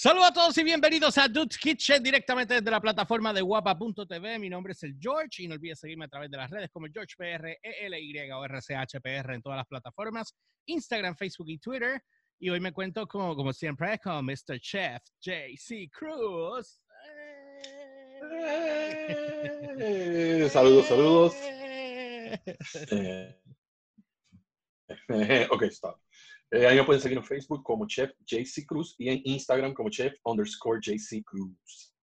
Saludos a todos y bienvenidos a Dude's Kitchen directamente desde la plataforma de guapa.tv. Mi nombre es el George y no olvides seguirme a través de las redes como el George PR, ELY o RCHPR en todas las plataformas, Instagram, Facebook y Twitter. Y hoy me cuento como, como siempre con Mr. Chef JC Cruz. Eh, saludos, saludos. Eh, ok, stop. Eh, ahí me pueden seguir en Facebook como Chef JC Cruz y en Instagram como Chef underscore JC Cruz.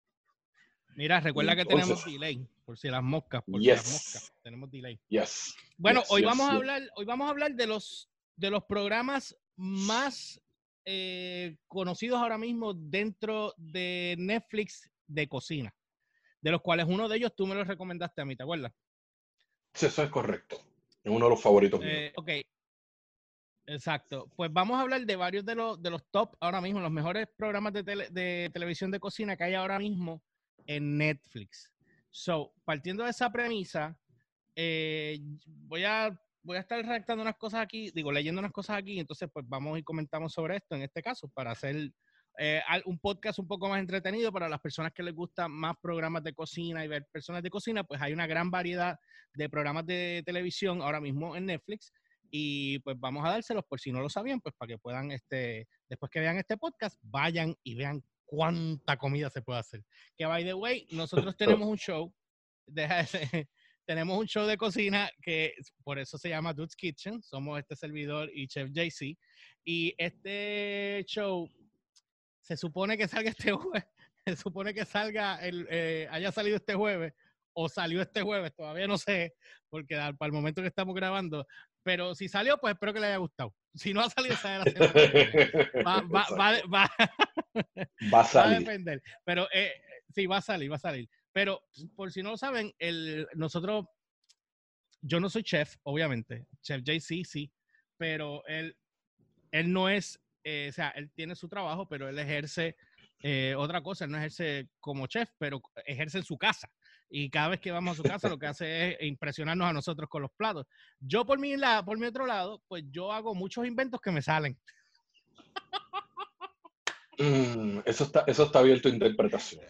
Mira, recuerda que tenemos delay, por si las moscas, por si Yes. las moscas, tenemos delay. Yes. Bueno, yes, hoy vamos a hablar, hoy vamos a hablar de los de los programas más eh, conocidos ahora mismo dentro de Netflix de cocina, de los cuales uno de ellos tú me lo recomendaste a mí, ¿te acuerdas? Sí, Eso es correcto. Es uno de los favoritos míos. Eh, ok. Exacto. Pues vamos a hablar de varios de los, de los top ahora mismo, los mejores programas de, tele- de televisión de cocina que hay ahora mismo en Netflix. So, partiendo de esa premisa, eh, voy, a, voy a estar redactando unas cosas aquí, digo, leyendo unas cosas aquí, entonces pues vamos y comentamos sobre esto en este caso, para hacer eh, un podcast un poco más entretenido para las personas que les gustan más programas de cocina y ver personas de cocina, pues hay una gran variedad de programas de televisión ahora mismo en Netflix y pues vamos a dárselos por si no lo sabían, pues para que puedan, este, después que vean este podcast, vayan y vean cuánta comida se puede hacer. Que by the way, nosotros tenemos un show, ese- tenemos un show de cocina que por eso se llama Dude's Kitchen, somos este servidor y Chef JC, y este show se supone que salga este jueves, se supone que salga, el, eh, haya salido este jueves o salió este jueves, todavía no sé, porque al- para el momento que estamos grabando, pero si salió, pues espero que le haya gustado. Si no ha salido, sale la semana. Va, va, va, va, Va a va a salir. depender. Pero eh, sí, va a salir, va a salir. Pero por si no lo saben, el, nosotros, yo no soy chef, obviamente. Chef JC, sí. Pero él, él no es, eh, o sea, él tiene su trabajo, pero él ejerce eh, otra cosa. Él no ejerce como chef, pero ejerce en su casa. Y cada vez que vamos a su casa, lo que hace es impresionarnos a nosotros con los platos. Yo, por mi, la, por mi otro lado, pues yo hago muchos inventos que me salen. Mm, eso, está, eso está abierto a interpretación.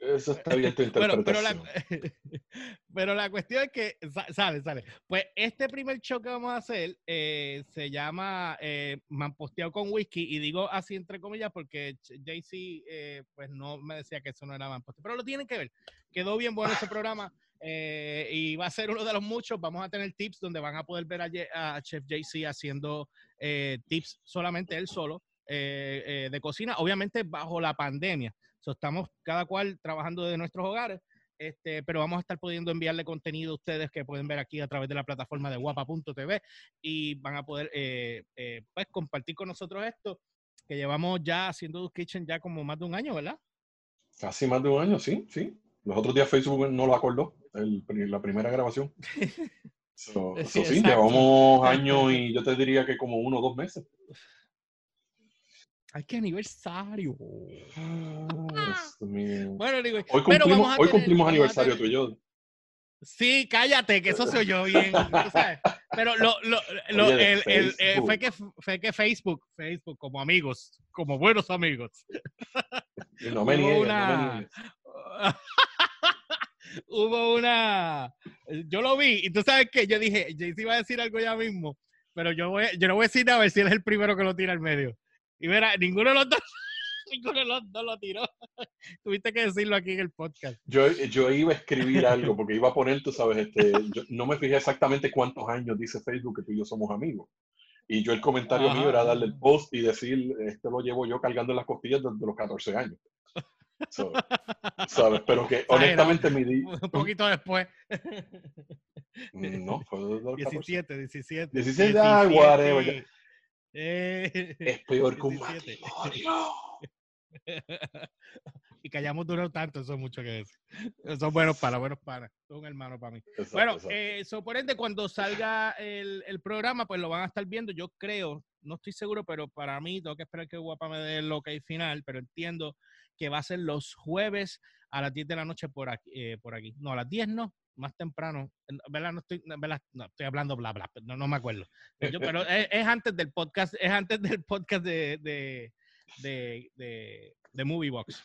Eso está abierto a Bueno, pero la, interpretación. pero la cuestión es que sa- sale, sale. Pues este primer show que vamos a hacer eh, se llama eh, Mamposteado con Whisky y digo así entre comillas porque JC eh, pues no me decía que eso no era Mamposteado, pero lo tienen que ver. Quedó bien bueno ese programa eh, y va a ser uno de los muchos. Vamos a tener tips donde van a poder ver a, a Chef JC haciendo eh, tips solamente él solo eh, eh, de cocina, obviamente bajo la pandemia. So, estamos cada cual trabajando de nuestros hogares, este, pero vamos a estar pudiendo enviarle contenido a ustedes que pueden ver aquí a través de la plataforma de guapa.tv y van a poder eh, eh, pues compartir con nosotros esto que llevamos ya haciendo Dude's Kitchen ya como más de un año, ¿verdad? Casi más de un año, sí, sí. Los otros días Facebook no lo acordó, el la primera grabación. So, Sí, so sí, exacto. llevamos años y yo te diría que como uno o dos meses. ¡Ay, qué aniversario! Dios mío. Bueno, digo, Hoy cumplimos, hoy aniversario tener- tú y yo. Sí, cállate, que eso se oyó bien. tú sabes. Pero lo, lo, lo- Oye, el- el- eh, fue, que, fue que Facebook, Facebook, como amigos, como buenos amigos, no me Hubo niegues, una- no. Hubo una. Yo lo vi y tú sabes que yo dije, JC iba a decir algo ya mismo, pero yo, voy, yo no voy a decir nada a ver si él es el primero que lo tira al medio. Y mira, ninguno de los dos, ninguno de los dos lo tiró. Tuviste que decirlo aquí en el podcast. Yo, yo iba a escribir algo porque iba a poner, tú sabes, este, yo no me fijé exactamente cuántos años dice Facebook que tú y yo somos amigos. Y yo el comentario Ajá. mío era darle el post y decir, esto lo llevo yo cargando en las costillas desde los 14 años. So, ¿Sabes? Pero que honestamente mi di- Un poquito después. No, fue desde los 14. 17, 17. 17, ah, whatever. Eh, Es peor que un 17. matrimonio. y que hayamos durado tanto, eso es mucho que decir. Son buenos para, buenos para. Son hermanos para mí. Exacto, Bueno, eh, so, por ende, cuando salga el, el programa, pues lo van a estar viendo. Yo creo, no estoy seguro, pero para mí tengo que esperar que Guapa me dé el ok final, pero entiendo que va a ser los jueves a las 10 de la noche por aquí. eh, por aquí. No, a las 10 no, más temprano. ¿Verdad? No estoy, verdad, no, estoy hablando bla, bla, no, no me acuerdo. Yo- pero es, es antes del podcast, es antes del podcast de, de, de, de, de Movie Box,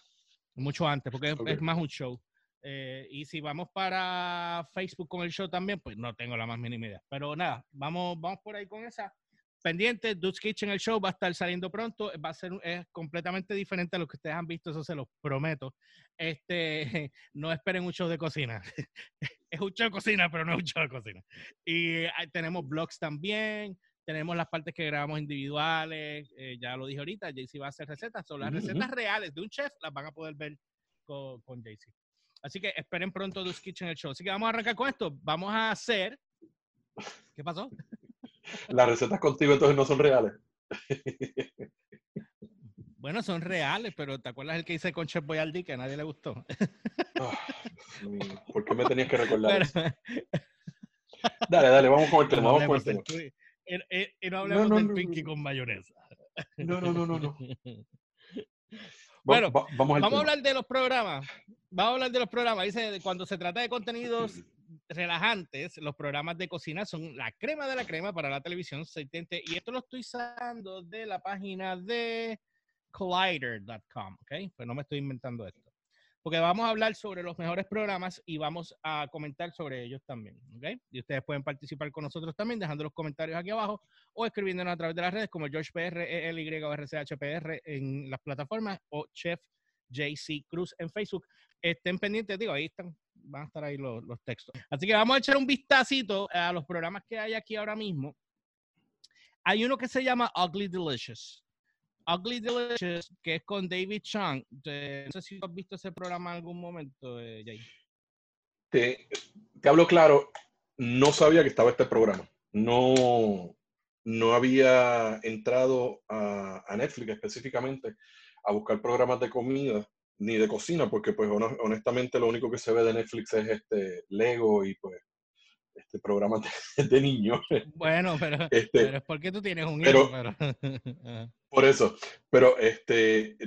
mucho antes, porque es, es más un show. Eh, y si vamos para Facebook con el show también, pues no tengo la más mínima idea. Pero nada, vamos, vamos por ahí con esa. Pendiente, Dude's Kitchen, el show va a estar saliendo pronto. Va a ser es completamente diferente a lo que ustedes han visto, eso se los prometo. Este, no esperen un show de cocina. es un show de cocina, pero no es un show de cocina. Y tenemos blogs también. Tenemos las partes que grabamos individuales, eh, ya lo dije ahorita, JC va a hacer recetas. Son las recetas reales de un chef, las van a poder ver con, con JC. Así que esperen pronto Dude's Kitchen el show. Así que vamos a arrancar con esto. Vamos a hacer. ¿Qué pasó? Las recetas contigo entonces no son reales. Bueno, son reales, pero ¿te acuerdas el que hice con Chef Boyardee que a nadie le gustó? Oh, ¿Por qué me tenías que recordar eso? Dale, dale, vamos con el tema. Vamos con el tema. Y, no no, del Pinky con mayonesa. No, no, no, no, no. Bueno, va, vamos, vamos a hablar de los programas. Vamos a hablar de los programas. Dice, cuando se trata de contenidos relajantes, los programas de cocina son la crema de la crema para la televisión 70. Y esto lo estoy usando de la página de collider.com, ¿ok? Pues no me estoy inventando esto. Porque vamos a hablar sobre los mejores programas y vamos a comentar sobre ellos también, ¿ok? Y ustedes pueden participar con nosotros también dejando los comentarios aquí abajo o escribiéndonos a través de las redes como George PR, ELY o RCHPR en las plataformas o Chef JC Cruz en Facebook. Estén pendientes, digo, ahí están, van a estar ahí los, los textos. Así que vamos a echar un vistacito a los programas que hay aquí ahora mismo. Hay uno que se llama Ugly Delicious. Ugly Delicious, que es con David Chang. no sé si has visto ese programa en algún momento, eh, Jay. Te, hablo claro, no sabía que estaba este programa. No, no había entrado a, a, Netflix específicamente a buscar programas de comida ni de cocina, porque pues honestamente lo único que se ve de Netflix es este Lego y pues este programa de, de niños. Bueno, pero, este, pero, es porque tú tienes un hijo. Pero, por eso, pero este,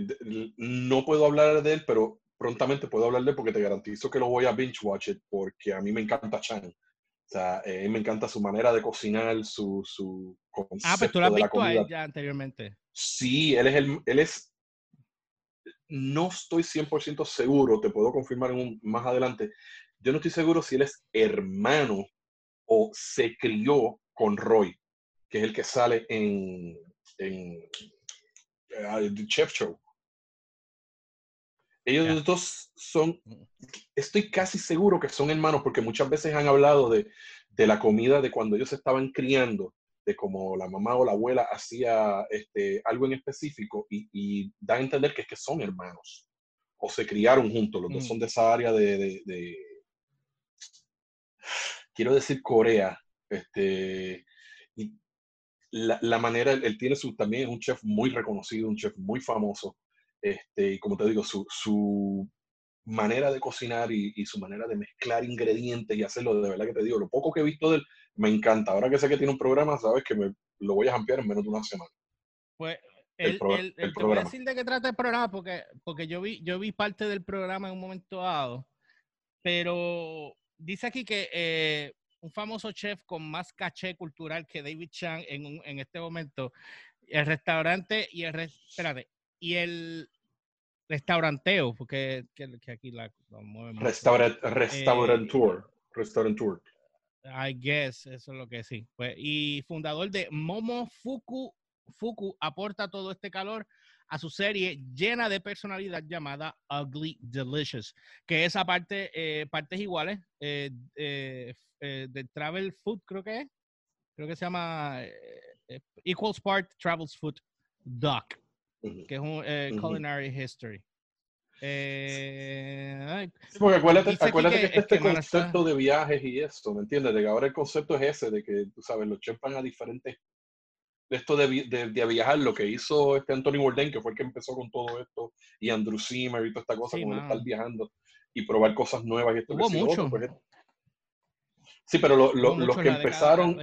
no puedo hablar de él, pero prontamente puedo hablar de él porque te garantizo que lo voy a binge watch it porque a mí me encanta Chan. O sea, eh, me encanta su manera de cocinar, su, su concepto Ah, pero tú lo has visto a él ya anteriormente. Sí, él es el, él es, no estoy 100% seguro, te puedo confirmar un, más adelante, yo no estoy seguro si él es hermano o se crió con Roy, que es el que sale en, en uh, The Chef Show. Ellos yeah. dos son, estoy casi seguro que son hermanos porque muchas veces han hablado de, de la comida de cuando ellos estaban criando, de cómo la mamá o la abuela hacía este, algo en específico y, y, da a entender que es que son hermanos o se criaron juntos, los mm. dos son de esa área de, de, de quiero decir Corea, este, y la, la, manera, él tiene su, también es un chef muy reconocido, un chef muy famoso, este, y como te digo, su, su manera de cocinar y, y, su manera de mezclar ingredientes y hacerlo, de verdad que te digo, lo poco que he visto de él, me encanta. Ahora que sé que tiene un programa, sabes que me lo voy a ampliar en menos de una semana. Pues el, el, el, el te voy a decir de qué trata el programa, porque, porque yo, vi, yo vi parte del programa en un momento dado, pero dice aquí que eh, un famoso chef con más caché cultural que David Chang en, un, en este momento, el restaurante y el, re, espérate, y el restauranteo, porque que, que aquí la, la Restaurant, restaurantour, eh, restaurantour. I guess, eso es lo que sí. Pues, y fundador de Momo Fuku, Fuku aporta todo este calor a su serie llena de personalidad llamada Ugly Delicious, que es aparte eh, partes iguales eh, eh, eh, de Travel Food, creo que es. Creo que se llama eh, Equals Part Travels Food Doc, que es un culinary history. Eh, sí, porque acuérdate, acuérdate que, que, este concepto está... de viajes y eso, ¿me entiendes? De que ahora el concepto es ese, de que, tú sabes, los chefs van a diferentes esto de, de, de, viajar, lo que hizo este Anthony Bourdain, que fue el que empezó con todo esto, y Andrew Zimmer y toda esta cosa, sí, como estar viajando y probar cosas nuevas. Y esto Hubo mucho. Otro, pues, sí, pero lo, lo, los que empezaron...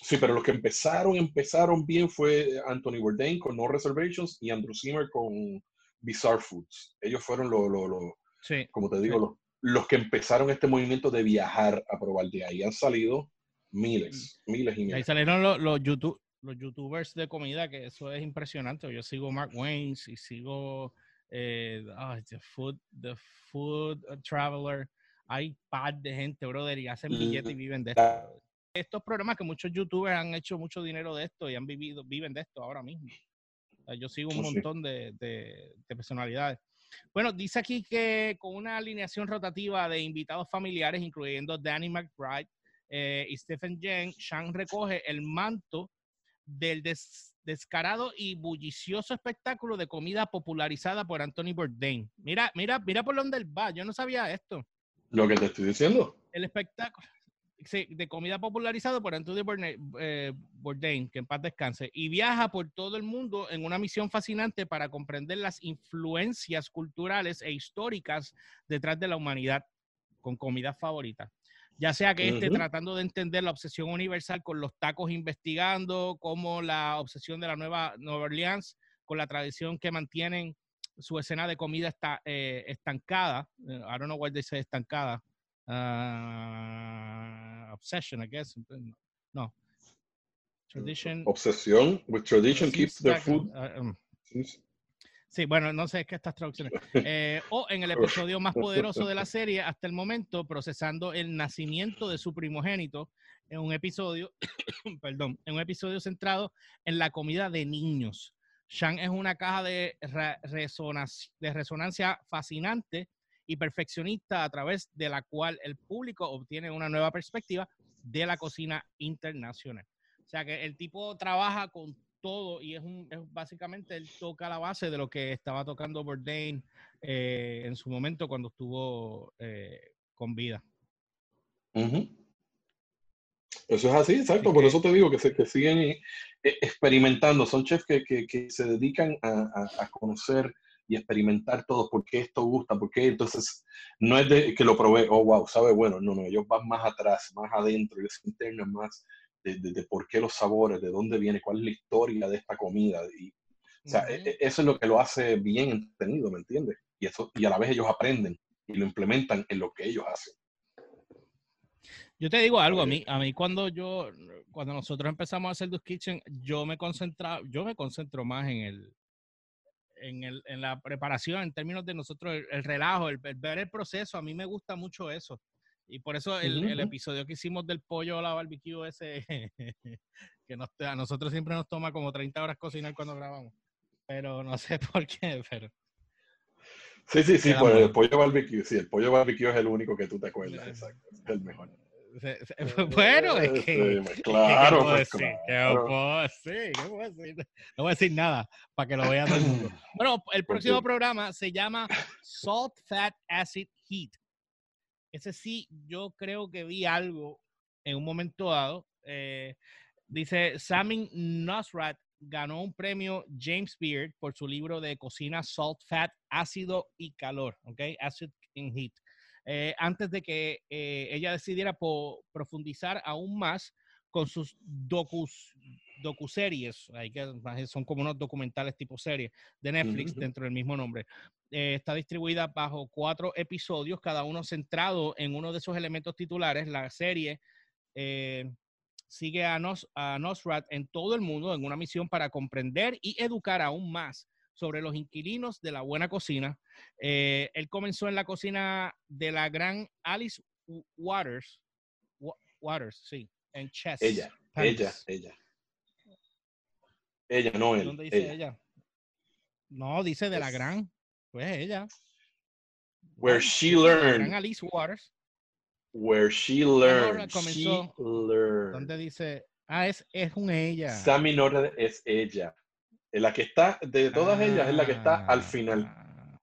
Sí, pero los que empezaron, empezaron bien fue Anthony Bourdain con No Reservations y Andrew Zimmer con Bizarre Foods. Ellos fueron los, lo, lo, sí. como te digo, sí. los, los que empezaron este movimiento de viajar a probar. De ahí han salido miles, miles y miles. Ahí salieron los, los YouTube, los youtubers de comida, que eso es impresionante. Yo sigo Mark Waynes y sigo eh, The Food, The Food Traveler. Hay par de gente, brother, y hacen billetes y viven de esto. Estos programas que muchos youtubers han hecho mucho dinero de esto y han vivido, viven de esto ahora mismo. Yo sigo un oh, montón de, de, personalidades. Bueno, dice aquí que con una alineación rotativa de invitados familiares, incluyendo Danny McBride eh, y Stephen Jen, Shang recoge el manto del descarado y bullicioso espectáculo de comida popularizada por Anthony Bourdain. Mira, mira, mira por dónde él va. Yo no sabía esto. Lo que te estoy diciendo. El espectáculo de comida popularizado por Anthony eh, Bourdain, que en paz descanse, y viaja por todo el mundo en una misión fascinante para comprender las influencias culturales e históricas detrás de la humanidad con comida favorita ya sea que esté tratando de entender la obsesión universal con los tacos investigando, como la obsesión de la nueva Nueva Orleans con la tradición que mantienen su escena de comida está, eh, estancada. Eh, I don't know why they say estancada. Uh, obsession, I guess. No. Tradition. Obsesión with tradition keeps the food. Uh, um, Sí, bueno, no sé qué estas traducciones. Eh, o en el episodio más poderoso de la serie hasta el momento, procesando el nacimiento de su primogénito en un episodio, perdón, en un episodio centrado en la comida de niños. Shang es una caja de, resonancia, de resonancia fascinante y perfeccionista a través de la cual el público obtiene una nueva perspectiva de la cocina internacional. O sea que el tipo trabaja con todo y es, un, básicamente él toca la base de lo que estaba tocando Bourdain eh, en su momento cuando estuvo eh, con vida. Eso es así, exacto. Por eso te digo que, se, que siguen eh, experimentando. Son chefs que, que, se dedican a, a, conocer y experimentar todo, por qué esto gusta, por qué. Entonces, no es de que lo probé, oh, wow, sabe bueno. No, no, ellos van más atrás, más adentro, ellos internan más de, por qué los sabores, de dónde viene, cuál es la historia de esta comida. Y, o sea, e, e, eso es lo que lo hace bien entretenido, ¿me entiendes? Y, eso, y a la vez ellos aprenden y lo implementan en lo que ellos hacen. Yo te digo algo, a mí, a mí cuando yo, cuando nosotros empezamos a hacer The Kitchen, yo me concentraba, yo me concentro más en el, en, el, en la preparación, en términos de nosotros, el, relajo, el, ver el proceso, a mí me gusta mucho eso. Y por eso el, episodio que hicimos del pollo a la barbecue ese, que a nosotros siempre nos toma como 30 horas cocinar cuando grabamos. Pero no sé por qué, pero... Sí, sí, sí, pues el pollo barbecue, sí, el pollo barbecue es el único que tú te acuerdas, exacto, es el mejor. Bueno, es que. Claro, pues, claro. puedo decir? ¿Qué puedo decir? No voy a decir nada para que lo vean todo el mundo. Bueno, el próximo programa se llama Salt, Fat, Acid, Heat. Ese sí, yo creo que vi algo en un momento dado. Eh, dice, Samin Nosrat ganó un premio James Beard por su libro de cocina Salt, Fat, Ácido y Calor, ¿ok? Acid and Heat. Eh, antes de que eh, ella decidiera profundizar aún más con sus docus, docuseries, que son como unos documentales tipo serie de Netflix dentro del mismo nombre. Eh, está distribuida bajo cuatro episodios, cada uno centrado en uno de esos elementos titulares. La serie eh, sigue a, Nos, a Nosrat en todo el mundo en una misión para comprender y educar aún más sobre los inquilinos de la buena cocina. Eh, él comenzó en la cocina de la gran Alice Waters, Waters, sí, en Chess. Ella, ella, ella. Ella, no él. ¿Dónde dice ella? No, dice de la gran. Pues ella. Where she learned. Alice Waters. Where she learned. She learned. ¿Dónde dice? Ah, es, es un ella. Sammy Nord es ella. La que está, de todas ellas, es la que está al final. Ah.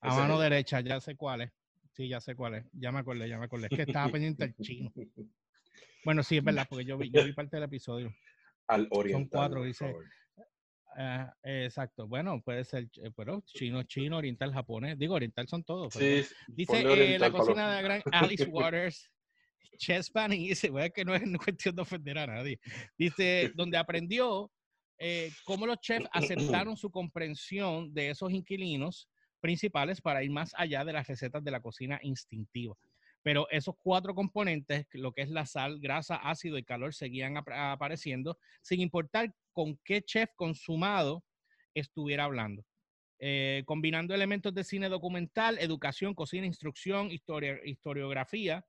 A mano derecha, ya sé cuál es. Sí, ya sé cuál es. Ya me acordé, ya me acordé. Es que estaba pendiente el chino. Bueno, sí, es verdad, porque yo vi, yo vi parte del episodio. Al oriental. Son cuatro, dice. Ah, exacto. Bueno, puede ser, pero chino, chino, oriental, japonés. Digo, oriental son todos. Sí, dice eh, la cocina de la gran Alice Waters. Chess Panning dice, bueno, que no es cuestión de ofender a nadie. Dice, donde aprendió eh, cómo los chefs aceptaron su comprensión de esos inquilinos principales para ir más allá de las recetas de la cocina instintiva. Pero esos cuatro componentes, lo que es la sal, grasa, ácido y calor, seguían apareciendo sin importar con qué chef consumado estuviera hablando. Eh, combinando elementos de cine documental, educación, cocina, instrucción, historia, historiografía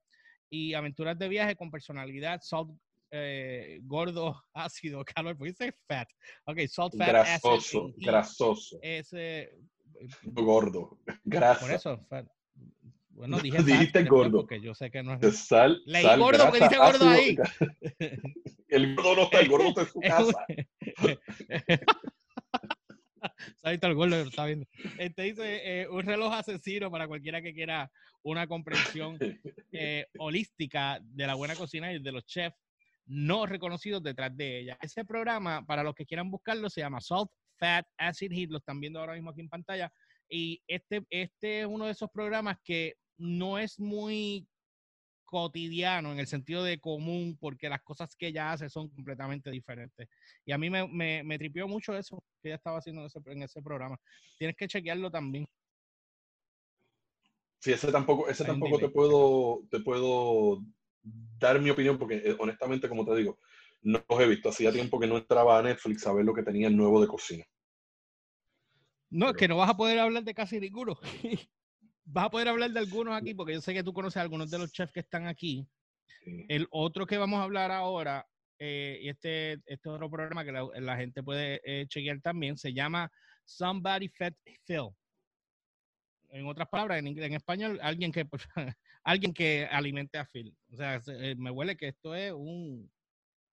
y aventuras de viaje con personalidad, salt, eh, gordo, ácido, calor, pues dice fat. Ok, salt, fat, grasoso, grasoso. Ese, gordo, grasa. Por eso, fat. Bueno, dije Dijiste gordo. Porque yo sé que no es. Sal, Leí sal, gordo grasa, dice gordo ácido, ahí. El gordo no está, el gordo está en su casa. Sabes el gordo está viendo. Este dice eh, un reloj asesino para cualquiera que quiera una comprensión eh, holística de la buena cocina y de los chefs no reconocidos detrás de ella. Ese programa, para los que quieran buscarlo, se llama Salt, Fat, Acid Heat. Lo están viendo ahora mismo aquí en pantalla. Y este, este es uno de esos programas que no es muy cotidiano en el sentido de común, porque las cosas que ella hace son completamente diferentes. Y a mí me, me, me tripió mucho eso que ella estaba haciendo en ese, en ese programa. Tienes que chequearlo también. Sí, ese tampoco, ese tampoco te puedo, te puedo dar mi opinión, porque eh, honestamente, como te digo, no los he visto. Hacía tiempo que no entraba a Netflix a ver lo que tenía nuevo de cocina. No, es que no vas a poder hablar de casi ninguno. vas a poder hablar de algunos aquí, porque yo sé que tú conoces a algunos de los chefs que están aquí. El otro que vamos a hablar ahora, eh, y este, este otro programa que la, gente puede eh, chequear también, se llama Somebody Fed Phil. En otras palabras, en, en español, alguien que, alguien que alimente a Phil. O sea, eh, me huele que esto es un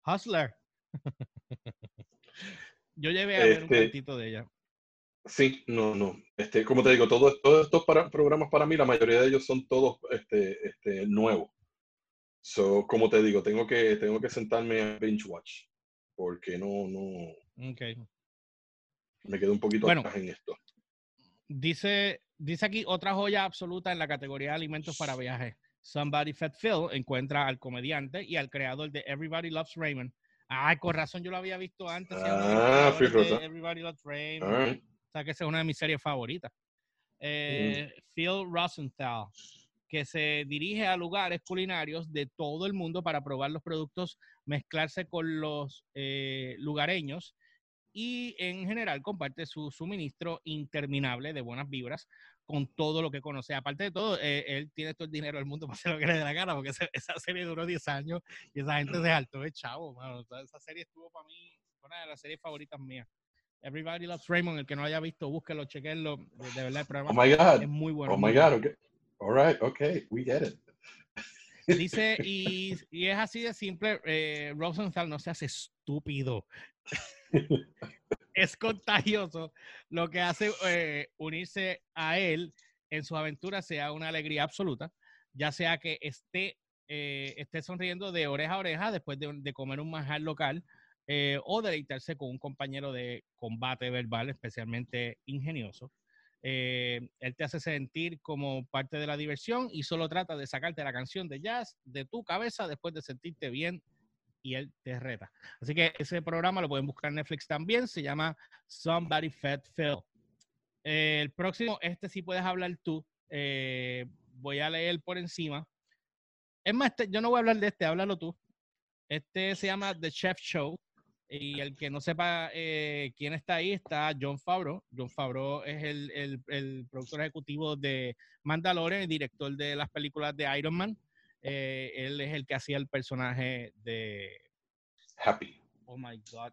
hustler. Yo llevé a ver un cantito este de ella. Sí, no, no. Este, como te digo, todos, estos programas para mí, la mayoría de ellos son todos este, este, nuevos. So, como te digo, tengo que, tengo que sentarme a binge watch. Porque no, no. Okay. Me quedo un poquito bueno, atrás en esto. Dice, dice aquí otra joya absoluta en la categoría de alimentos para viajes. Somebody Fed Phil encuentra al comediante y al creador de Everybody Loves Raymond. Ay, con razón, yo lo había visto antes. Ah, Everybody Loves Raymond. O sea, que esa es una de mis series favoritas. Eh, Phil Rosenthal, que se dirige a lugares culinarios de todo el mundo para probar los productos, mezclarse con los eh, lugareños y en general comparte su suministro interminable de buenas vibras con todo lo que conoce. Aparte de todo, eh, él tiene todo el dinero del mundo para hacer lo que le dé la gana, porque esa, serie duró 10 años y esa gente se saltó de chavo. esa serie estuvo para mí una de las series favoritas mías. Everybody Loves Raymond, el que no haya visto, búsquelo, chequenlo. De, verdad, el programa oh my God. es muy bueno. Oh my God, okay. All right, okay, we get it. Dice, y, y es así de simple, eh, Rosenthal no se hace estúpido. es contagioso. Lo que hace eh, unirse a él en su aventura sea una alegría absoluta, ya sea que esté, eh, esté sonriendo de oreja a oreja después de, de comer un manjar local eh, o deleitarse con un compañero de combate verbal especialmente ingenioso. Eh, él te hace sentir como parte de la diversión y solo trata de sacarte la canción de jazz de tu cabeza después de sentirte bien y él te reta. Así que ese programa lo pueden buscar en Netflix también, se llama Somebody Fed Phil. el próximo, este sí puedes hablar tú. Eh, voy a leer por encima. Es más, este, yo no voy a hablar de este, háblalo tú. Este se llama The Chef Show. Y el que no sepa eh, quién está ahí, está John Favreau. John Favreau es el, el, productor ejecutivo de Mandalorian y director de las películas de Iron Man. Eh, él es el que hacía el personaje de Happy. Oh my God.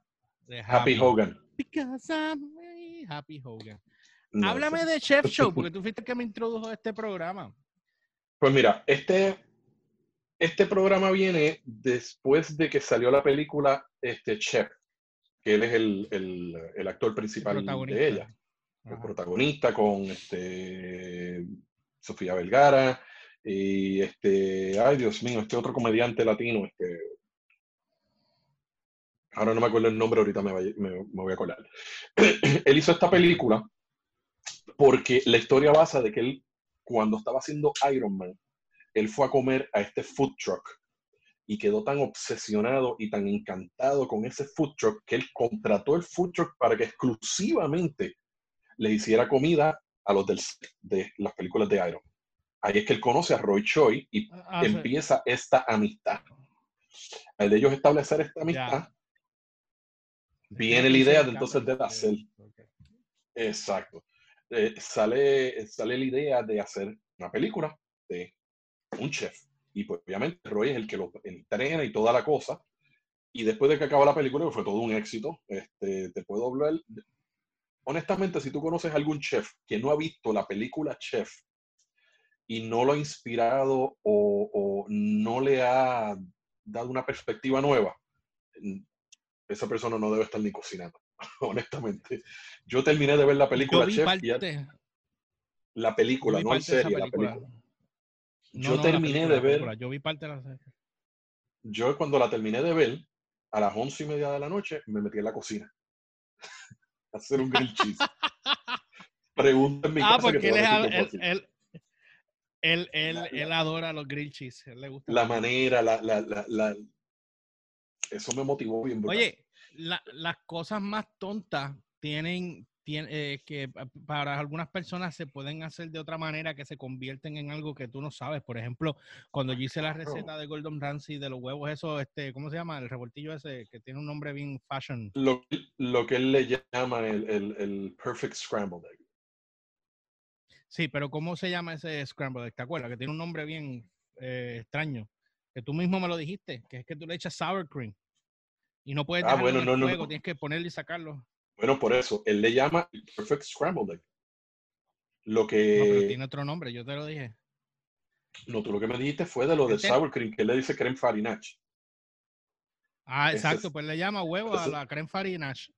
Happy, Hogan. Because I'm Happy Hogan. Háblame de Chef Show, porque tú fuiste el que me introdujo a este programa. Pues mira, este este programa viene después de que salió la película este, Chef, que él es el, actor principal de ella. El protagonista con este, Sofía Vergara y este, ay Dios mío, este otro comediante latino, este, ahora no me acuerdo el nombre, ahorita me, me voy a acordar. él hizo esta película porque la historia basa de que él, cuando estaba haciendo Iron Man, él fue a comer a este food truck y quedó tan obsesionado y tan encantado con ese food truck que él contrató el food truck para que exclusivamente le hiciera comida a los del, de las películas de Iron. ahí es que él conoce a Roy Choi y Ah, sí. empieza esta amistad. Al de ellos establecer esta amistad, viene la idea de entonces de hacer. Exacto. Eh, sale, sale la idea de hacer una película de un chef. Y pues obviamente Roy es el que lo entrena y toda la cosa. Y después de que acaba la película, que fue todo un éxito, este, te puedo hablar. Honestamente, si tú conoces a algún chef que no ha visto la película Chef y no lo ha inspirado o, o no le ha dado una perspectiva nueva, mm, esa persona no debe estar ni cocinando. Honestamente, yo terminé de ver la película Chef y la película, no en serie, la película. No, Yo no, terminé película, de ver, película. Yo vi parte de la serie. yo cuando la terminé de ver, a las once y media de la noche, me metí en la cocina a hacer un grilled cheese. Mi Ah, porque él, es, él, él, él, él, La- él adora los grill cheese. él le gusta La manera, la, la, la, la- Eso me motivó bien. Oye, la- las cosas más tontas tienen, eh, que pa- para algunas personas se pueden hacer de otra manera que se convierten en algo que tú no sabes. Por ejemplo, cuando yo hice la receta de Gordon Ramsay de los huevos, eso, este, ¿cómo se llama? El revoltillo ese que tiene un nombre bien fashion. Lo, lo que él le llama el, el, el perfect scrambled egg. Sí, pero ¿cómo se llama ese scramble egg? ¿Te acuerdas? Que tiene un nombre bien eh, extraño. Que tú mismo me lo dijiste, que es que tú le echas sour cream. Y no puedes Ah, dejarlo bueno, en no, el no, fuego, no. tienes que ponerlo y sacarlo. Bueno, por eso, él le llama el perfect scrambled egg. Lo No, pero que, tiene otro nombre, yo te lo dije. no, tú lo que me dijiste fue de lo de Este- sour cream, que él le dice creme farinach. Ah, exacto, es- pues le llama huevo a la creme farinache.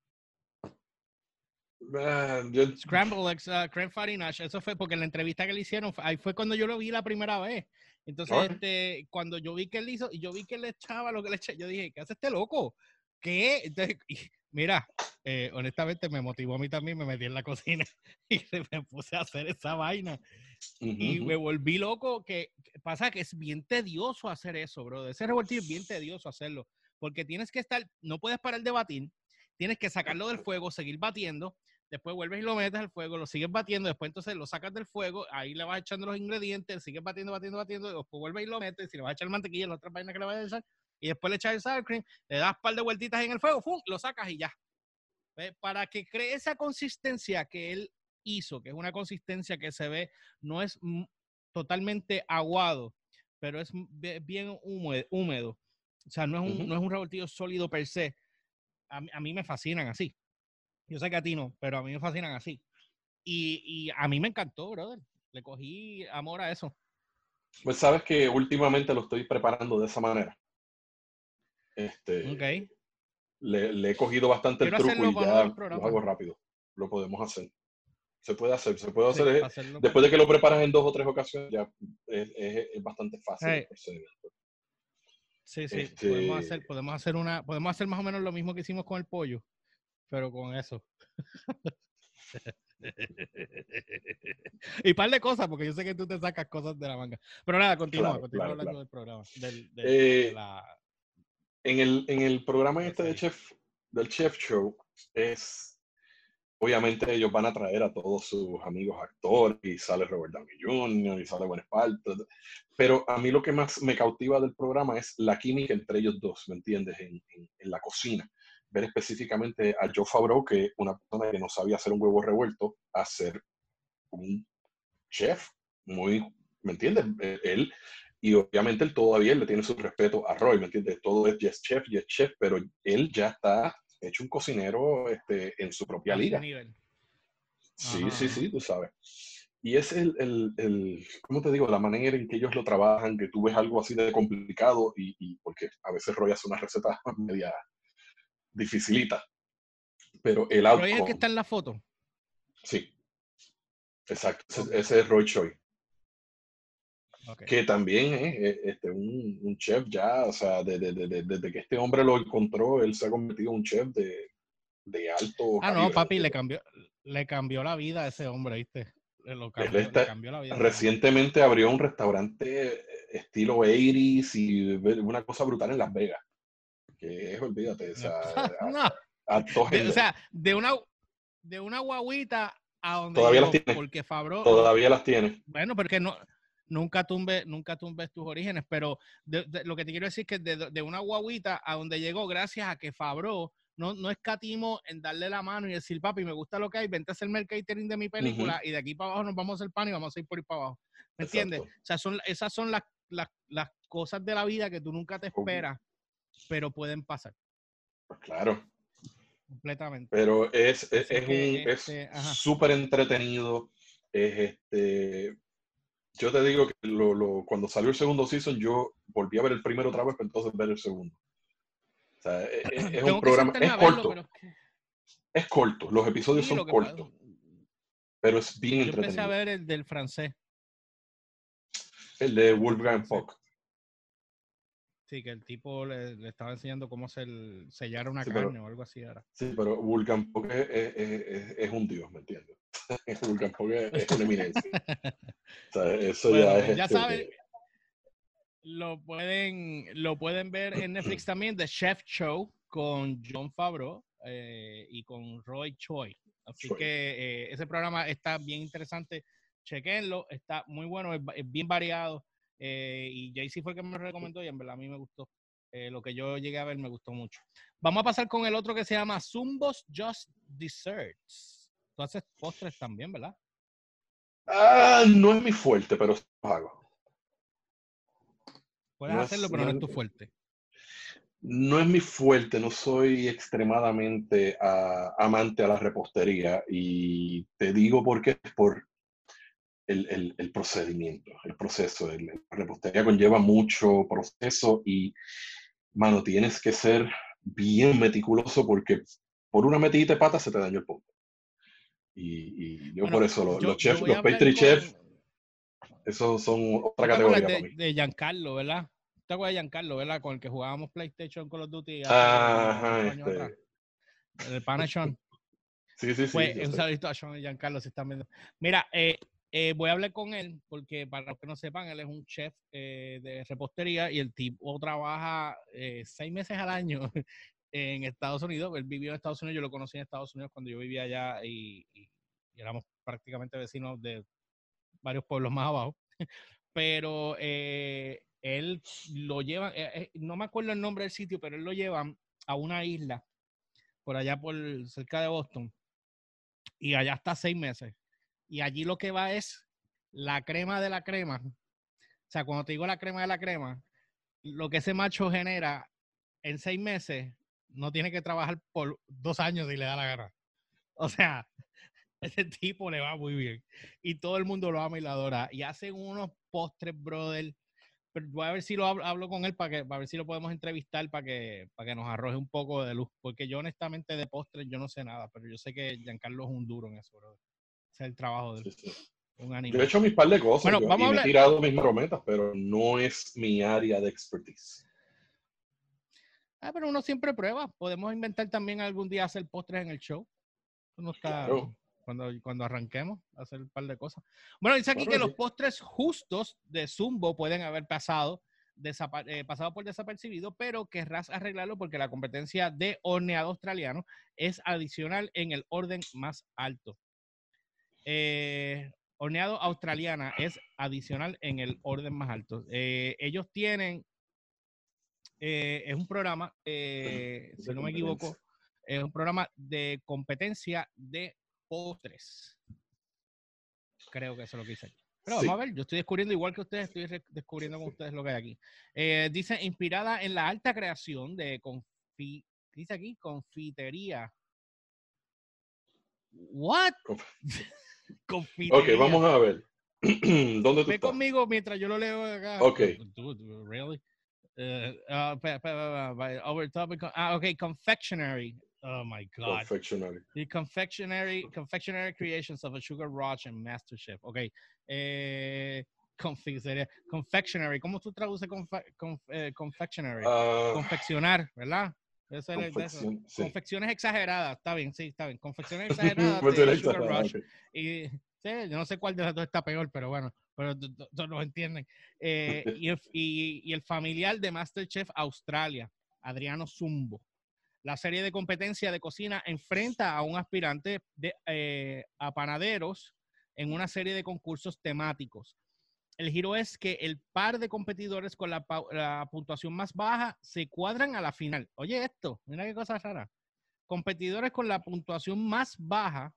Ah, yo- Scramble eggs, uh, creme farinache. Eso fue porque en la entrevista que le hicieron, ahí fue cuando yo lo vi la primera vez. Entonces, este, cuando yo vi que él hizo, y yo vi que él le echaba lo que le echaba, yo dije, ¿qué hace este loco? ¿Qué? Entonces, y mira, eh, honestamente me motivó a mí también, me metí en la cocina y me puse a hacer esa vaina. y Ujú, me volví loco que que pasa que es bien tedioso hacer eso, bro. Ese revoltillo es bien tedioso hacerlo, porque tienes que estar, no puedes parar de batir, tienes que sacarlo del fuego, seguir batiendo, después vuelves y lo metes al fuego, lo sigues batiendo, después entonces lo sacas del fuego, ahí le vas echando los ingredientes, sigues batiendo, batiendo, batiendo, después vuelves y lo metes, si le vas a echar mantequilla, la otra vaina que le vas a echar, y después le echas el sour cream, le das un par de vueltitas en el fuego, ¡fum! lo sacas y ya. ¿Ves? Para que cree esa consistencia que él hizo, que es una consistencia que se ve, no es totalmente aguado, pero es bien húmedo. húmedo. O sea, no es, un, no es un revoltillo sólido per se. A, mí- a mí me fascinan así. Yo sé que a ti no, pero a mí me fascinan así. Y, y a mí me encantó, brother. Le cogí amor a eso. Pues sabes que últimamente lo estoy preparando de esa manera. Este, Ok. le, le he cogido bastante el truco y ya lo hago rápido. Lo podemos hacer. Se puede hacer, se puede Sí, hacer. eh, para hacerlo Después de que lo preparas en dos o tres ocasiones, ya es, es- es bastante fácil Hey. el procedimiento. Sí, sí, Este- podemos hacer, podemos hacer una, podemos hacer más o menos lo mismo que hicimos con el pollo, pero con eso. y par de cosas, porque yo sé que tú te sacas cosas de la manga. Pero nada, continúa, Claro, continúa claro, hablando claro. del programa. Del, del- de Eh, la, En el, en el programa este de chef, del Chef Show, es obviamente ellos van a traer a todos sus amigos actores y sale Robert Downey Jr. y sale Gwen Sparta, pero a mí lo que más me cautiva del programa es la química entre ellos dos, ¿me entiendes? En, en- en la cocina. Ver específicamente a Joe Favreau, que una persona que no sabía hacer un huevo revuelto, a ser un chef muy, ¿me entiendes? Eh, Él, y obviamente él todavía le tiene su respeto a Roy, ¿me entiendes? Todo es yes chef, yes chef, pero él ya está hecho un cocinero este, en su propia liga. nivel. Sí, Ajá, sí, sí, tú sabes. Y es el, el, el, ¿cómo te digo? La manera en que ellos lo trabajan, que tú ves algo así de complicado y, y porque a veces Roy hace una receta media dificilita. Pero el Pero es el que outcome, está en la foto. sí. Exacto, ese, ese es Roy Choi. Que también es eh, este, un, un chef ya, o sea, de- de- de- de- desde que este hombre lo encontró, él se ha convertido en un chef de, de alto Ah, no, papi, le cambió, le cambió la vida a ese hombre, ¿viste? Le, lo cambió, le está- cambió la vida. Recientemente abrió un restaurante eh, estilo 80s y una cosa brutal en Las Vegas. Que es, olvídate, o sea, a- de- género. o sea, de una, de una guaguita a donde Todavía las tiene. porque Fabro, Todavía las tiene. bueno, porque no, nunca tumbe, nunca tumbes tus orígenes, pero lo que te quiero decir es que de, una guaguita a donde llegó gracias a que Fabro no, no escatimo en darle la mano y decir, papi, me gusta lo que hay, vente a hacerme el catering de mi película y de aquí para abajo nos vamos a hacer pan y vamos a ir por ahí para abajo. ¿Me entiendes? O sea, son, esas son las, las, cosas de la vida que tú nunca te esperas, pero pueden pasar. Pues claro. Completamente. Pero es, es, es este, súper entretenido. Es este. Yo te digo que lo, lo, cuando salió el segundo season, yo volví a ver el primero otra vez, pero entonces ver el segundo. O sea, e, e, es, un programa. Es corto. es, corto. Los episodios son cortos. Pero es bien entretenido. Yo empecé a ver el del francés. El de Wolfgang Puck. Sí, que el tipo le, estaba enseñando cómo hacer, sellar una carne o algo así. Ahora. Sí, pero Vulcan Puck es, un dios, ¿me entiendes? Es, una eminencia. o sea, eso ya es. Ya este, saben, lo pueden, lo pueden ver en Netflix también, The Chef Show con John Favreau eh, y con Roy Choi. Así que eh, ese programa está bien interesante. Chequenlo, está muy bueno, es, bien variado. Eh, y Jaycee fue el que me recomendó y en verdad a mí me gustó. lo que yo llegué a ver me gustó mucho. Vamos a pasar con el otro que se llama Zumbos Just Desserts. Tú haces postres también, ¿verdad? Ah, no es mi fuerte, pero hago. Puedes hacerlo, pero no, es tu fuerte. No es mi fuerte, no soy extremadamente ah, amante a la repostería y te digo por qué, por el, el, procedimiento, el proceso. la repostería conlleva mucho proceso y, mano, tienes que ser bien meticuloso porque por una metidita de pata se te dañó el punto. Y, yo por eso, los, chefs, los pastry chefs, esos son otra categoría de, para mí. De Giancarlo, ¿verdad? ¿Te acuerdas de Giancarlo, verdad? Con el que jugábamos PlayStation Call of Duty. Ajá, este... El pana Sean. Sí, sí, sí. un saludito a Sean y Giancarlo si están viendo. Mira, eh, eh, voy a hablar con él porque para los que no sepan, él es un chef eh, de repostería y el tipo trabaja seis meses al año en Estados Unidos. Él vivió en Estados Unidos, yo lo conocí en Estados Unidos cuando yo vivía allá y, y éramos prácticamente vecinos de varios pueblos más abajo. Pero eh, él lo lleva, eh, eh, no me acuerdo el nombre del sitio, pero él lo lleva a una isla por allá por cerca de Boston y allá está seis meses. Y allí lo que va es la crema de la crema. O sea, cuando te digo la crema de la crema, lo que ese macho genera en seis meses, no tiene que trabajar por dos años y le da la gana. O sea, ese tipo le va muy bien. Y todo el mundo lo ama y lo adora. Y hacen unos postres, brother, voy a ver si lo hablo, con él para que para ver si lo podemos entrevistar para que para que nos arroje un poco de luz, porque yo honestamente de postres yo no sé nada, pero yo sé que Giancarlo es un duro en eso, bro. Ese es el trabajo de él. Un Yo he hecho mis par de cosas bueno, vamos y he tirado mis marometas, pero no es mi área de expertise. Ah, pero uno siempre prueba. Podemos inventar también algún día hacer postres en el show. Uno está, cuando, cuando arranquemos a hacer un par de cosas. Bueno, dice aquí que los postres justos de Zumbo pueden haber pasado, eh, pasado por desapercibido, pero querrás arreglarlo porque la competencia de horneado australiano es adicional en el orden más alto. Eh, horneado australiana es adicional en el orden más alto. Eh, ellos tienen, es un programa, si no me equivoco, es un programa de competencia de postres. Creo que eso es lo que dice Pero vamos a ver, yo estoy descubriendo igual que ustedes, estoy descubriendo con ustedes lo que hay aquí. Eh, dice, inspirada en la alta creación de confi, dice aquí, confitería. ¿What? confitería. Ok, vamos a ver. ¿Dónde tú Ve conmigo mientras yo lo leo acá. Ok. really? Uh, over topic. Ah, ok, confectionery. Oh my God. Confectionery. The confectionery, confectionery creations of a sugar rush and master chef. Ok. Eh, confectionery. ¿Cómo tú traduces eh, confectionery? Uh, Confeccionar, ¿verdad? Eso confección, sí. Confecciones exageradas. Está bien, sí, está bien. Confecciones exageradas de sugar rush. Y sí, yo no sé cuál de las dos está peor, pero bueno, pero todos lo entienden. Eh, y, el, y, y el familiar de Masterchef Australia, Adriano Zumbo la serie de competencia de cocina enfrenta a un aspirante de, eh, a panaderos en una serie de concursos temáticos. el giro es que el par de competidores con la, la, puntuación más baja se cuadran a la final. Oye esto, mira qué cosa rara. Competidores con la puntuación más baja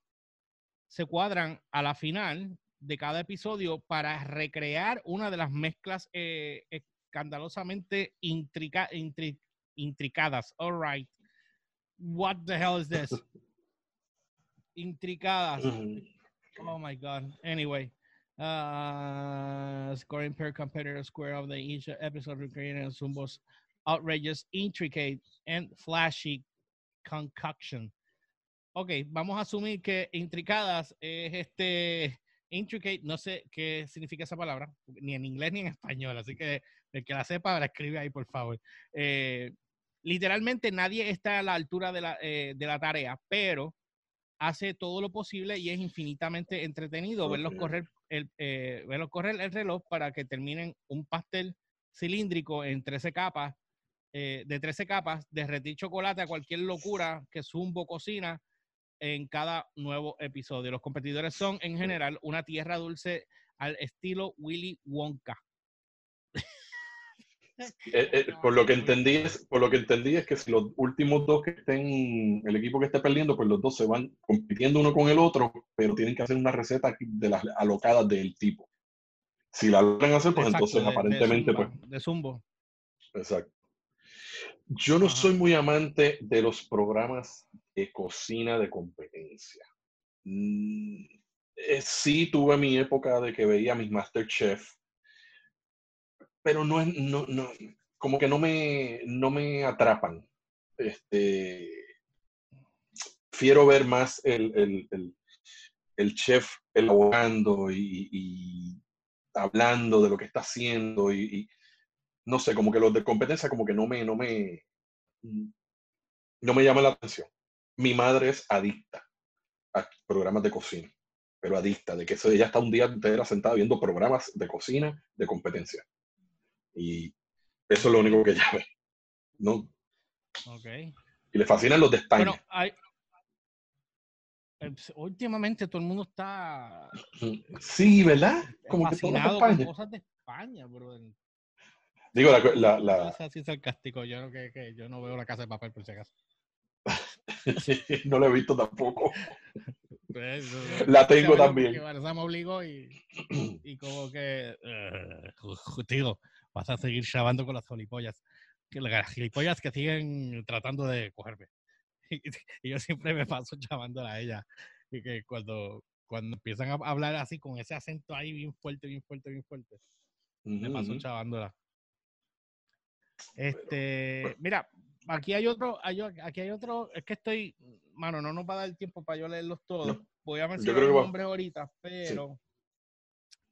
se cuadran a la final de cada episodio para recrear una de las mezclas eh, escandalosamente intrica, intri, intricadas. All right. What the hell is this? Intricadas. Oh my God. Anyway. Uh, scoring per competitor square of the each episode recreating Zumbo's outrageous, intricate, and flashy concoction. Ok, vamos a asumir que intricadas es este intricate, no sé qué significa esa palabra, ni en inglés ni en español, así que el que la sepa, la escribe ahí, por favor. Eh, literalmente nadie está a la altura de la, eh, de la tarea, pero hace todo lo posible y es infinitamente entretenido verlos correr el, eh, verlos correr el reloj para que terminen un pastel cilíndrico en 13 capas, eh, de 13 capas, derretir chocolate a cualquier locura que Zumbo cocina en cada nuevo episodio. Los competidores son en general una tierra dulce al estilo Willy Wonka. Eh, eh, por lo que entendí es, por lo que entendí es que si los últimos dos que estén, el equipo que esté perdiendo, pues los dos se van compitiendo uno con el otro, pero tienen que hacer una receta de las alocadas del tipo. Si la logran hacer, pues entonces aparentemente, pues. De zumbo. Exacto. Yo no soy muy amante de los programas cocina de competencia. Mm, eh, sí tuve mi época de que veía mis Masterchef pero no es, no, no, como que no me, no me atrapan. Este, quiero ver más el, el, el, chef elaborando y, hablando de lo que está haciendo y, y, no sé, como que los de competencia como que no me, no me, no me llama la atención. Mi madre es adicta a programas de cocina, pero adicta, de que ella está un día entera sentada viendo programas de cocina de competencia. Y eso es lo único que ella ve. ¿no? Okay. Y le fascinan los de España. hay... Eh, últimamente todo el mundo está. Sí, ¿verdad? Como fascinado que con cosas de España, bro. Digo, la. la, la... Es así sarcástico. Yo no, que, que, yo no veo la casa de papel, por si acaso. no lo he visto tampoco. Pues, la tengo también. Me obligó y, y como que. Uh, digo, vas a seguir chavando con las gilipollas. Las gilipollas que siguen tratando de cogerme. Y, yo siempre me paso chavándola a ella. Y que cuando, cuando empiezan a hablar así con ese acento ahí bien fuerte, bien fuerte, bien fuerte, me paso chavándola. Este, mira, aquí hay otro, aquí hay otro, es que estoy, mano, no nos va a dar el tiempo para yo leerlos todos. Voy a mencionar los nombres ahorita, pero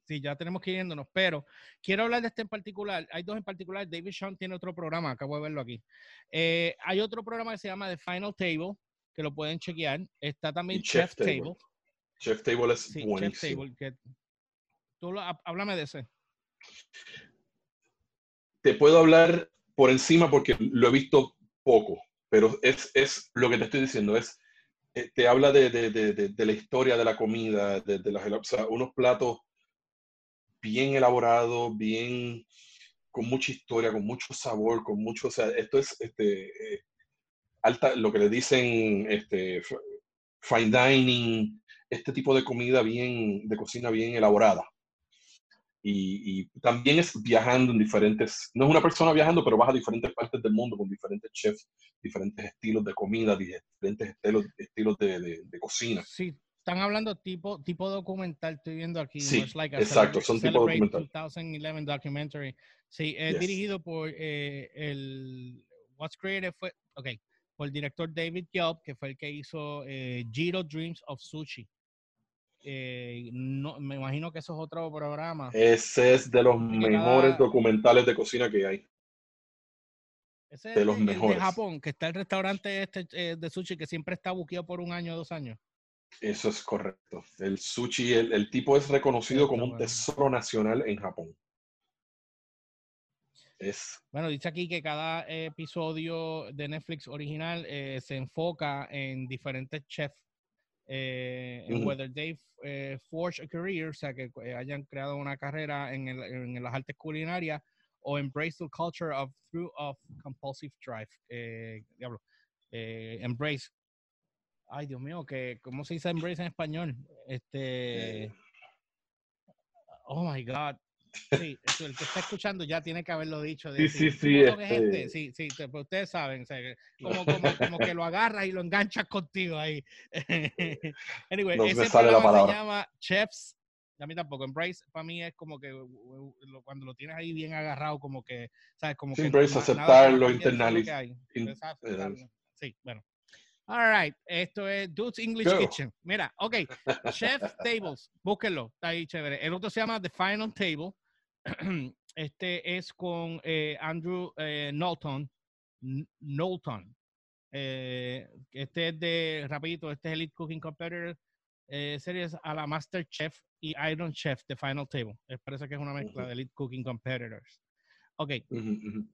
sí, ya tenemos que ir yéndonos, pero quiero hablar de este en particular. Hay dos en particular. David Sean tiene otro programa, acabo de verlo aquí. Eh, hay otro programa que se llama The Final Table, que lo pueden chequear. Está también Chef, Table. Chef Table es sí, Chef Table, que, tú háblame de ese. Te puedo hablar por encima porque lo he visto poco, pero es, es lo que te estoy diciendo, es eh, te habla de, de, de, de, la historia de la comida, de, las, o unos platos bien elaborado, bien, con mucha historia, con mucho sabor, con mucho, o sea, esto es este, eh, alta, lo que le dicen este, fine dining, este tipo de comida bien, de cocina bien elaborada. Y, y, también es viajando en diferentes, no es una persona viajando, pero vas a diferentes partes del mundo con diferentes chefs, diferentes estilos de comida, diferentes estilos, estilos de, de, de cocina. Sí, están hablando tipo, tipo documental, estoy viendo aquí. Sí, exacto, son tipo documental. 2011 documentary. Sí, es dirigido por eh, el What's Created fue, ok, por el director David Gelb, que fue el que hizo eh, Giro Dreams of Sushi. Eh, no, me imagino que eso es otro programa. Ese es de los mejores documentales de cocina que hay. Ese de los mejores. de Japón, que está el restaurante este eh, de sushi que siempre está buqueado por un año o dos años. Eso es correcto. El sushi, el, tipo es reconocido como un tesoro nacional en Japón. Es... Bueno, dice aquí que cada episodio de Netflix original eh, se enfoca en diferentes chefs eh, en whether they eh, forge a career, o sea, que eh, hayan creado una carrera en, el, en las artes culinarias o embrace the culture of through of compulsive drive. Eh, diablo, eh, embrace. Ay, Dios mío, que ¿cómo se dice embrace en español? Este. Eh. Oh my God. Sí, el que está escuchando ya tiene que haberlo dicho. Sí, sí, sí. Este... Sí, sí, pues ustedes saben, o sea, como, como, como, que lo agarras y lo enganchas contigo ahí. anyway, no ese la palabra. se llama Chefs a mí tampoco. Embrace para mí es como que cuando lo tienes ahí bien agarrado, como que, ¿sabes? Como sí, que embrace, aceptarlo, internalizar. Sí, bueno. All right, esto es Dude's English Go. Kitchen. Mira, ok, Chef Tables, búsquenlo, está ahí chévere. El otro se llama The Final Table. Este es con eh, Andrew eh, Knowlton. Knowlton. Eh, este es de, rapidito, este es Elite Cooking Competitor eh, series a la Master Chef y Iron Chef The Final Table. Parece que es una mezcla de Elite Cooking Competitors. Ok. Uh -huh, uh -huh.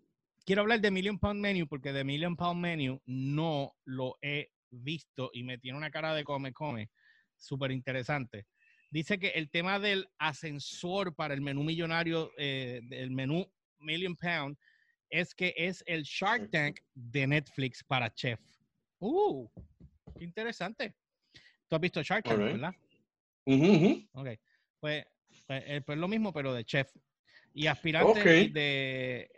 Quiero hablar de Million Pound Menu porque de Million Pound Menu no lo he visto y me tiene una cara de come come súper interesante. Dice que el tema del ascensor para el menú millonario, eh, del menú Million Pound, es que es el Shark Tank de Netflix para chef. ¡Uh! ¡Qué interesante! Tú has visto Shark Tank, Alright. ¿verdad? Uh -huh. Ok. Pues, pues, eh, pues lo mismo, pero de chef. Y aspirantes de.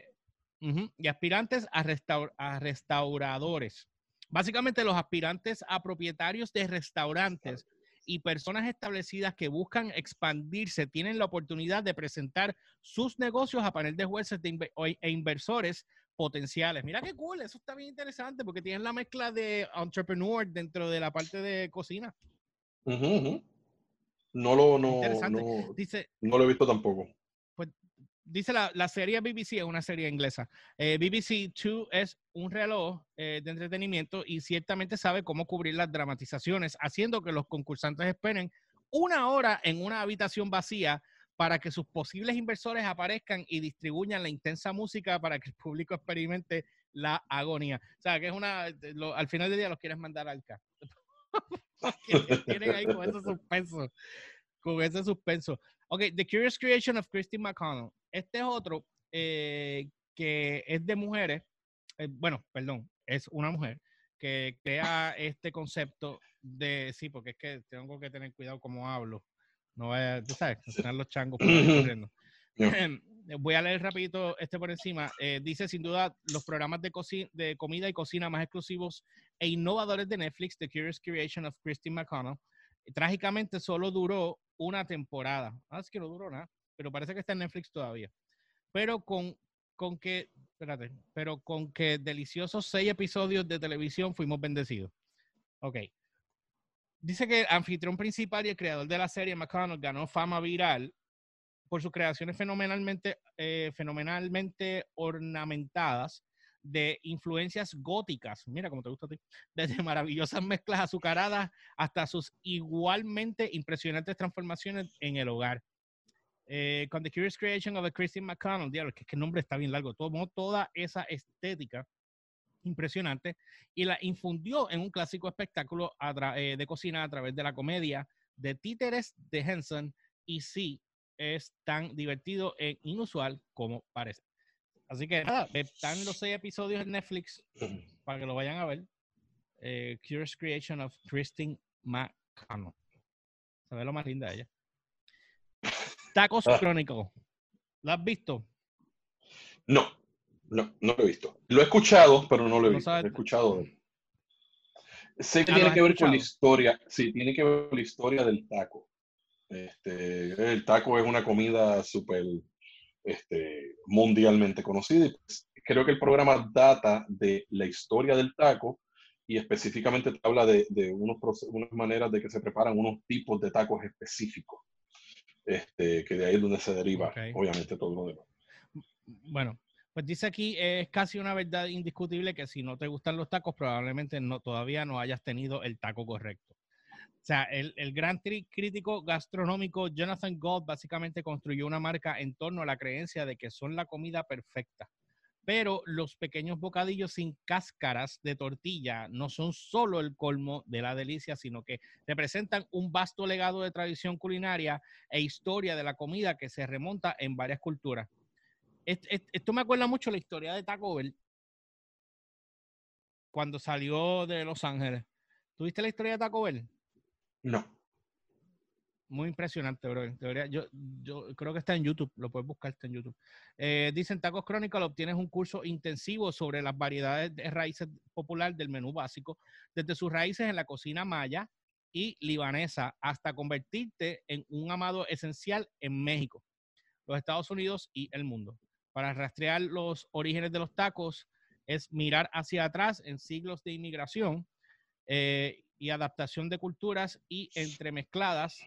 Y aspirantes a, restaur- a restauradores. Básicamente, los aspirantes a propietarios de restaurantes y personas establecidas que buscan expandirse tienen la oportunidad de presentar sus negocios a panel de jueces de inve- e inversores potenciales. Mira qué cool, eso está bien interesante porque tienen la mezcla de entrepreneur dentro de la parte de cocina. Uh -huh, uh -huh. No lo, no, no, Dice, no lo he visto tampoco. Dice la, la serie BBC es una serie inglesa. Eh, BBC 2 es un reloj eh, de entretenimiento y ciertamente sabe cómo cubrir las dramatizaciones, haciendo que los concursantes esperen una hora en una habitación vacía para que sus posibles inversores aparezcan y distribuyan la intensa música para que el público experimente la agonía. O sea, que es una, lo- al final del día los quieres mandar al ca. Porque te tienen ahí con ese suspenso. Con ese suspenso. Ok, The Curious Creation of Christine McConnell. Este es otro eh, que es de mujeres. eh, bueno, perdón, es una mujer que crea este concepto de. Sí, porque es que tengo que tener cuidado cómo hablo. No vaya, tú sabes, están los changos por ahí corriendo. Voy a leer rapidito este por encima. Eh, dice, sin duda, los programas de, de comida y cocina más exclusivos e innovadores de Netflix, The Curious Creation of Christine McConnell, trágicamente solo duró una temporada. Ah, es que no duró nada, pero parece que está en Netflix todavía. Pero con, con que, espérate, pero con que deliciosos seis episodios de televisión fuimos bendecidos. Ok. Dice que el anfitrión principal y el creador de la serie, McConnell, ganó fama viral por sus creaciones fenomenalmente, eh, fenomenalmente ornamentadas de influencias góticas. Mira cómo te gusta a ti. Desde maravillosas mezclas azucaradas hasta sus igualmente impresionantes transformaciones en el hogar. Eh, con The Curious Creation of a Christine McConnell, diablo, que, que el nombre está bien largo, tomó toda esa estética impresionante y la infundió en un clásico espectáculo eh, de cocina a través de la comedia de títeres de Henson y sí, es tan divertido e inusual como parece. Así que nada, están los seis episodios en Netflix para que lo vayan a ver. Eh, Curious Creation of Christine McConnell. Se ve lo más linda de ella. Tacos Ah. Crónicos. ¿Lo has visto? No, no, no lo he visto. Lo he escuchado, pero no lo he visto. He escuchado. Sé que Ah, ¿lo tiene que ver con la historia. Sí, tiene que ver con la historia del taco. Este, el taco es una comida súper este, mundialmente conocida. y pues, creo que el programa data de la historia del taco y específicamente te habla de, de unos, unas maneras de que se preparan unos tipos de tacos específicos. Este, que de ahí es donde se deriva, obviamente, todo lo demás. Bueno, pues dice aquí, es casi una verdad indiscutible que si no te gustan los tacos, probablemente no, todavía no hayas tenido el taco correcto. O sea, el, el gran crítico gastronómico Jonathan Gold básicamente construyó una marca en torno a la creencia de que son la comida perfecta. Pero los pequeños bocadillos sin cáscaras de tortilla no son solo el colmo de la delicia, sino que representan un vasto legado de tradición culinaria e historia de la comida que se remonta en varias culturas. Esto me acuerda mucho la historia de Taco Bell cuando salió de Los Ángeles. ¿Tuviste la historia de Taco Bell? No. Muy impresionante, bro. yo, yo creo que está en YouTube, lo puedes buscar, está en YouTube. Eh, dicen Tacos Chronicle, obtienes un curso intensivo sobre las variedades de raíces popular del menú básico, desde sus raíces en la cocina maya y libanesa hasta convertirte en un amado esencial en México, los Estados Unidos y el mundo. Para rastrear los orígenes de los tacos es mirar hacia atrás en siglos de inmigración eh, y adaptación de culturas y entremezcladas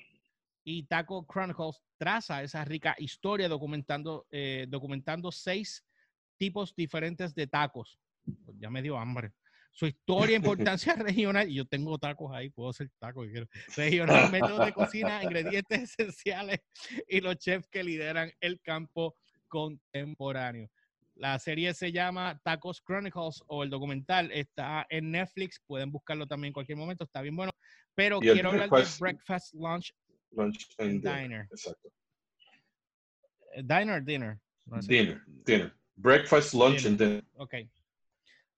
y Taco Chronicles traza esa rica historia documentando, eh, documentando seis tipos diferentes de tacos. Pues ya me dio hambre. Su historia, importancia regional, y yo tengo tacos ahí, puedo hacer tacos, quiero. Regional, métodos de cocina, ingredientes esenciales y los chefs que lideran el campo contemporáneo. La serie se llama Tacos Chronicles o el documental está en Netflix, pueden buscarlo también en cualquier momento, está bien bueno. Pero quiero hablar de Breakfast, Lunch lunch and diner. Exacto. Eh, diner, dinner. dinner, dinner. Breakfast, lunch and dinner. Ok.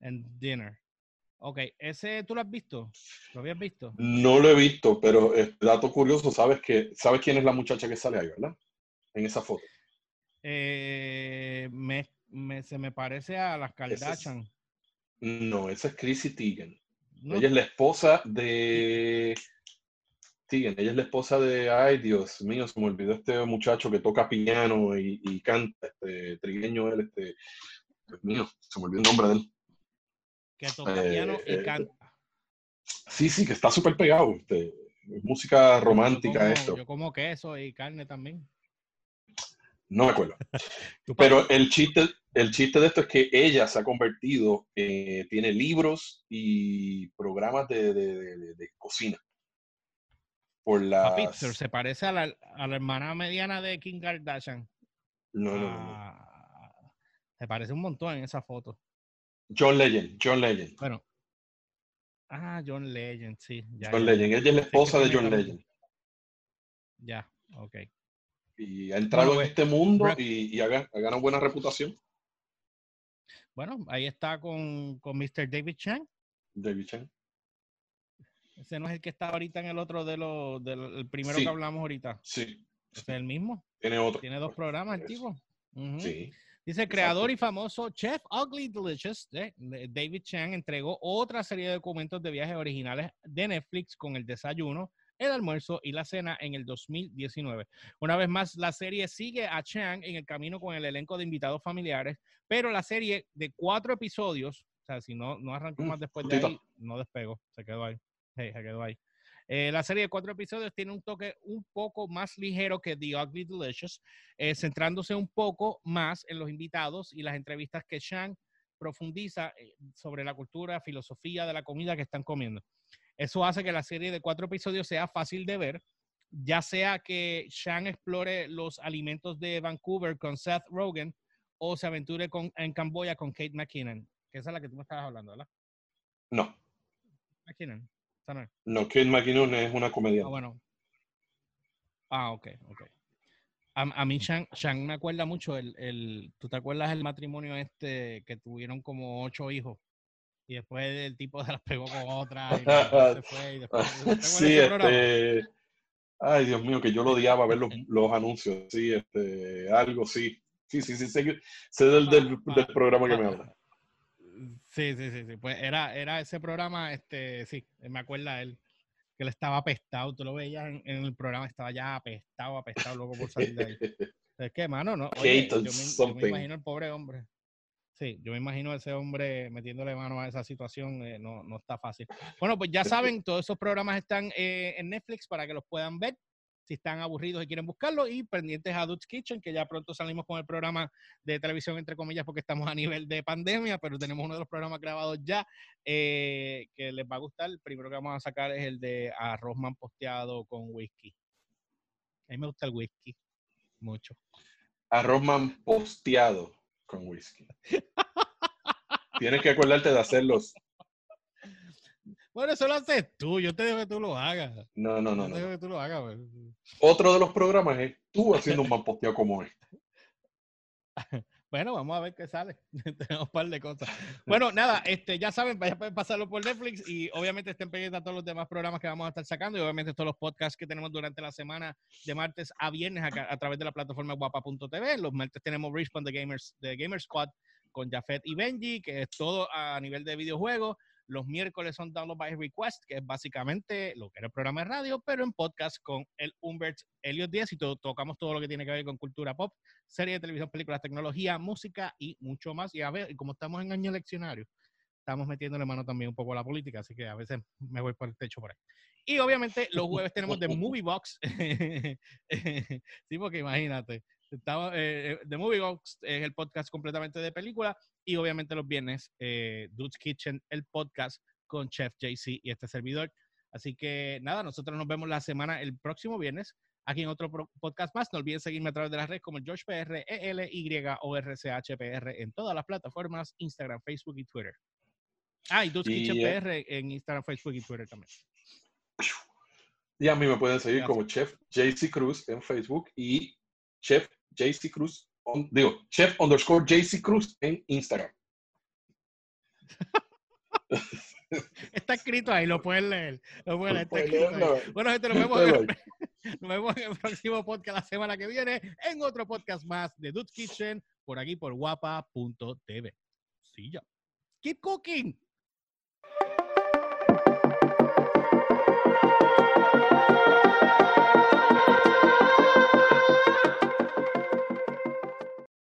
And dinner. Ok, ¿ese tú lo has visto? ¿Lo habías visto? No lo he visto, pero es dato curioso, sabes que sabes quién es la muchacha que sale ahí, ¿verdad? En esa foto. Eh, me, me, se me parece a las Kardashian. no, esa es Chrissy Teigen. Ella es la esposa de ella es la esposa de, ay Dios mío, se me olvidó este muchacho que toca piano y, canta, este trigueño él, este, Dios mío, se me olvidó el nombre de él. Que toca piano y eh, canta. Sí, sí, que está súper pegado, este, música romántica esto. Yo como queso y carne también. No me acuerdo. Pero el chiste, el chiste de esto es que ella se ha convertido, eh, tiene libros y programas de cocina por la. se parece a la, a la, hermana mediana de Kim Kardashian. No, no, no, ah, Se parece un montón en esa foto. John Legend, John Legend. Bueno. Ah, John Legend, sí. John Legend, ella es la esposa de John Legend. Ya, ok. Y ha entrado en este mundo y, y ha, ganado buena reputación. Bueno, ahí está con, con Mr. David Chang. David Chang. Ese no es el que está ahorita en el otro de los, del primero que hablamos ahorita. Sí. es el mismo. Tiene otro. Tiene dos programas el tipo. Sí. Dice, creador y famoso Chef Ugly Delicious, eh, David Chang, entregó otra serie de documentos de viajes originales de Netflix con el desayuno, el almuerzo y la cena en el 2019. Una vez más, la serie sigue a Chang en el camino con el elenco de invitados familiares, pero la serie de cuatro episodios, o sea, si no, no arrancó más después de ahí, no despegó, se quedó ahí. Hey, quedó ahí. Eh, la serie de cuatro episodios tiene un toque un poco más ligero que The Ugly Delicious, eh, centrándose un poco más en los invitados y las entrevistas que Shang profundiza eh, sobre la cultura, filosofía de la comida que están comiendo. Eso hace que la serie de cuatro episodios sea fácil de ver, ya sea que Shang explore los alimentos de Vancouver con Seth Rogen o se aventure con, en Camboya con Kate McKinnon, que esa es la que tú me estabas hablando, ¿verdad? No. McKinnon. No, Kate McKinnon es una comedia. Ah, bueno. Ah, ok, ok. A, mí Shang, me acuerda mucho el, el, ¿tú te acuerdas el matrimonio este que tuvieron como ocho hijos? Y después el tipo se las pegó con otra y se fue y después, sí, este, ay Dios mío, que yo lo odiaba ver los, los anuncios, sí, este, algo, sí, sí, sí, sí, sé, sé del, del, del programa que me habla. Sí, sí, sí, sí. Pues era, era ese programa, este, sí, me acuerda él, que él estaba apestado. Tú lo veías en, el programa, estaba ya apestado, apestado, loco por salir de ahí. Es que, mano, no. Oye, yo, me, imagino el pobre hombre. Sí, yo me imagino a ese hombre metiéndole mano a esa situación, eh, no, no está fácil. Bueno, pues ya saben, todos esos programas están eh, en Netflix para que los puedan ver si están aburridos y quieren buscarlo, y pendientes a Dutch Kitchen, que ya pronto salimos con el programa de televisión, entre comillas, porque estamos a nivel de pandemia, pero tenemos uno de los programas grabados ya eh, que les va a gustar. El primero que vamos a sacar es el de arroz posteado con whisky. A mí me gusta el whisky, mucho. Arroz posteado con whisky. tienes que acordarte de hacerlos. Bueno, eso lo haces tú. Yo te digo que tú lo hagas. No, no, no. Yo no. te digo que tú lo hagas. pues. Otro de los programas es tú haciendo un mal posteo como este. Bueno, vamos a ver qué sale. Tenemos un par de cosas. Bueno, nada, este, ya saben, vayan a pasarlo por Netflix y obviamente estén pendientes a todos los demás programas que vamos a estar sacando y obviamente todos los podcasts que tenemos durante la semana de martes a viernes acá, a través de la plataforma guapa.tv. Los martes tenemos Respawn de Gamers, de Gamer Squad con Jafet y Benji, que es todo a nivel de videojuegos. Los miércoles son Download by Request, que es básicamente lo que era el programa de radio, pero en podcast con el Humbert Elliot Díaz y to- tocamos todo lo que tiene que ver con cultura pop, series de televisión, películas, tecnología, música y mucho más. Y a ver, como estamos en año eleccionario, estamos metiéndole mano también un poco a la política, así que a veces me voy por el techo por ahí. Y obviamente los jueves tenemos The Movie Box. sí, porque imagínate. Estamos, eh, eh, The Movie Box es el podcast completamente de película y obviamente los viernes eh, Dude's Kitchen, el podcast con Chef JC y este servidor. Así que nada, nosotros nos vemos la semana, el próximo viernes, aquí en otro podcast más. No olviden seguirme a través de las redes como George PR, E L Y O R C H P R en todas las plataformas, Instagram, Facebook y Twitter. Ah, y Dude's Y, Kitchen eh, PR en Instagram, Facebook y Twitter también. Y a mí me pueden seguir Gracias. como Chef JC Cruz en Facebook y Chef JC Cruz, digo, Chef underscore JC Cruz en Instagram. Está escrito ahí, lo pueden leer. Lo pueden leer, está Pueden escrito ahí. leerlo. Bueno, gente, nos vemos, en el, nos vemos en el próximo podcast la semana que viene, en otro podcast más de Dude's Kitchen, por aquí por guapa.tv. Sí, ya. Keep cooking.